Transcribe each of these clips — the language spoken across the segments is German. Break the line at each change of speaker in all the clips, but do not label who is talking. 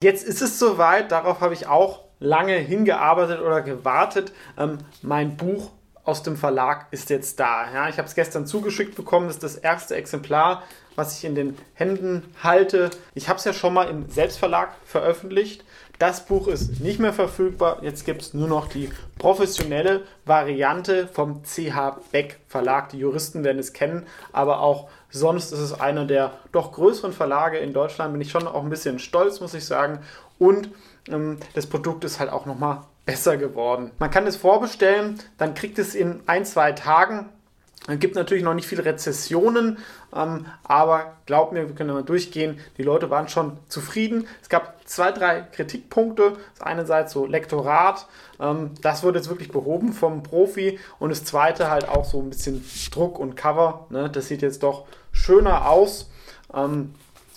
Jetzt ist es soweit, darauf habe ich auch lange hingearbeitet oder gewartet. Ähm, mein Buch aus dem Verlag ist jetzt da. Ja, ich habe es gestern zugeschickt bekommen. Das ist das erste Exemplar, was ich in den Händen halte. Ich habe es ja schon mal im Selbstverlag veröffentlicht. Das Buch ist nicht mehr verfügbar. Jetzt gibt es nur noch die professionelle Variante vom CH Beck Verlag. Die Juristen werden es kennen, aber auch sonst ist es einer der doch größeren Verlage in Deutschland. Bin ich schon auch ein bisschen stolz, muss ich sagen. Und ähm, das Produkt ist halt auch nochmal besser geworden. Man kann es vorbestellen, dann kriegt es in ein, zwei Tagen es gibt natürlich noch nicht viele Rezessionen, ähm, aber glaub mir, wir können mal durchgehen. Die Leute waren schon zufrieden. Es gab zwei, drei Kritikpunkte. Das eine Seite so Lektorat, ähm, das wurde jetzt wirklich behoben vom Profi. Und das zweite halt auch so ein bisschen Druck und Cover. Ne? Das sieht jetzt doch schöner aus. Ähm,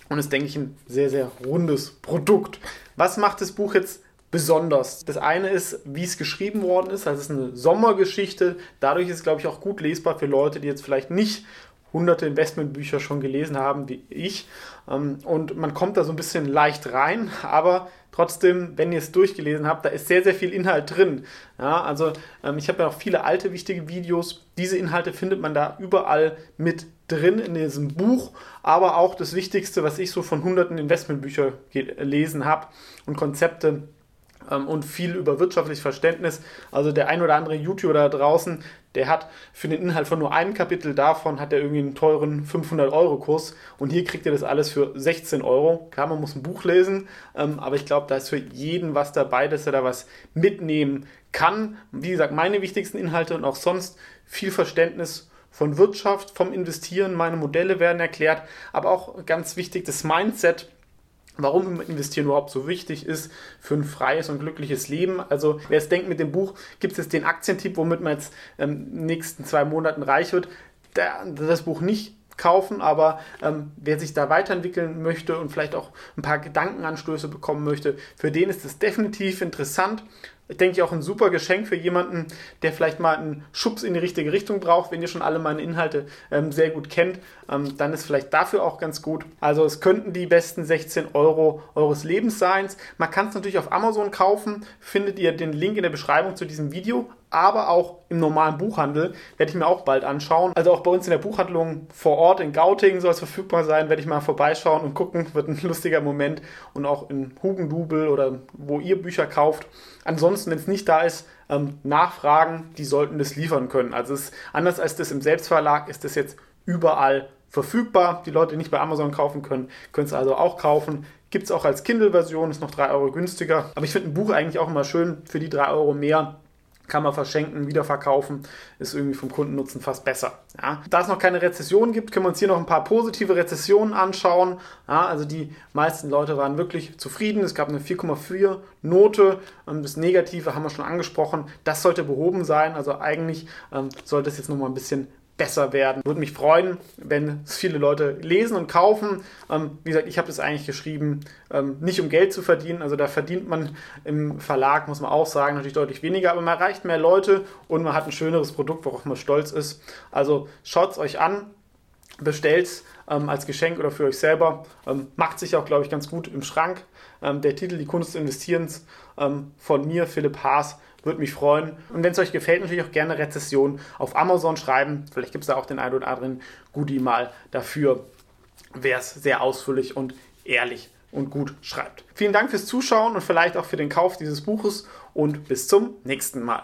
und ist, denke ich, ein sehr, sehr rundes Produkt. Was macht das Buch jetzt besonders. Das eine ist, wie es geschrieben worden ist. Das ist eine Sommergeschichte. Dadurch ist es, glaube ich, auch gut lesbar für Leute, die jetzt vielleicht nicht hunderte Investmentbücher schon gelesen haben wie ich. Ähm, und man kommt da so ein bisschen leicht rein, aber trotzdem, wenn ihr es durchgelesen habt, da ist sehr, sehr viel Inhalt drin. Ja, also ähm, ich habe ja auch viele alte wichtige Videos. Diese Inhalte findet man da überall mit drin in diesem Buch, aber auch das Wichtigste, was ich so von hunderten Investmentbüchern gelesen habe und Konzepte und viel über wirtschaftliches Verständnis. Also der ein oder andere YouTuber da draußen, der hat für den Inhalt von nur einem Kapitel davon, hat er irgendwie einen teuren 500-Euro-Kurs und hier kriegt ihr das alles für 16 Euro. Klar, man muss ein Buch lesen, ähm, aber ich glaube, da ist für jeden was dabei, dass er da was mitnehmen kann. Wie gesagt, meine wichtigsten Inhalte und auch sonst viel Verständnis von Wirtschaft, vom Investieren, meine Modelle werden erklärt, aber auch ganz wichtig das Mindset warum Investieren überhaupt so wichtig ist für ein freies und glückliches Leben. Also wer es denkt, mit dem Buch gibt es jetzt den Aktientipp, womit man jetzt ähm, in den nächsten zwei Monaten reich wird, der, das Buch nicht kaufen, aber ähm, wer sich da weiterentwickeln möchte und vielleicht auch ein paar Gedankenanstöße bekommen möchte, für den ist es definitiv interessant denke ich, auch ein super Geschenk für jemanden, der vielleicht mal einen Schubs in die richtige Richtung braucht. Wenn ihr schon alle meine Inhalte ähm, sehr gut kennt, ähm, dann ist vielleicht dafür auch ganz gut. Also es könnten die besten 16 Euro eures Lebens sein. Man kann es natürlich auf Amazon kaufen. Findet ihr den Link in der Beschreibung zu diesem Video aber auch im normalen Buchhandel werde ich mir auch bald anschauen. Also auch bei uns in der Buchhandlung vor Ort in Gauting soll es verfügbar sein, werde ich mal vorbeischauen und gucken, wird ein lustiger Moment und auch in Hugendubel oder wo ihr Bücher kauft. Ansonsten, wenn es nicht da ist, ähm, nachfragen, die sollten das liefern können. Also es anders als das im Selbstverlag, ist das jetzt überall verfügbar. Die Leute, die nicht bei Amazon kaufen können, können es also auch kaufen. Gibt es auch als Kindle-Version, ist noch 3 Euro günstiger. Aber ich finde ein Buch eigentlich auch immer schön für die 3 Euro mehr kann man verschenken, wiederverkaufen, ist irgendwie vom Kundennutzen fast besser. Ja. Da es noch keine Rezession gibt, können wir uns hier noch ein paar positive Rezessionen anschauen. Ja, also die meisten Leute waren wirklich zufrieden. Es gab eine 4,4 Note. Ähm, das Negative haben wir schon angesprochen. Das sollte behoben sein. Also eigentlich ähm, sollte es jetzt noch mal ein bisschen besser werden. Würde mich freuen, wenn es viele Leute lesen und kaufen. Ähm, wie gesagt, ich habe das eigentlich geschrieben, ähm, nicht um Geld zu verdienen. Also da verdient man im Verlag, muss man auch sagen, natürlich deutlich weniger, aber man erreicht mehr Leute und man hat ein schöneres Produkt, worauf man stolz ist. Also schaut es euch an, bestellt es ähm, als Geschenk oder für euch selber. Ähm, macht sich auch, glaube ich, ganz gut im Schrank. Ähm, der Titel Die Kunst des Investierens ähm, von mir, Philipp Haas, würde mich freuen. Und wenn es euch gefällt, natürlich auch gerne Rezession auf Amazon schreiben. Vielleicht gibt es da auch den einen oder anderen Goodie mal dafür, wer es sehr ausführlich und ehrlich und gut schreibt. Vielen Dank fürs Zuschauen und vielleicht auch für den Kauf dieses Buches und bis zum nächsten Mal.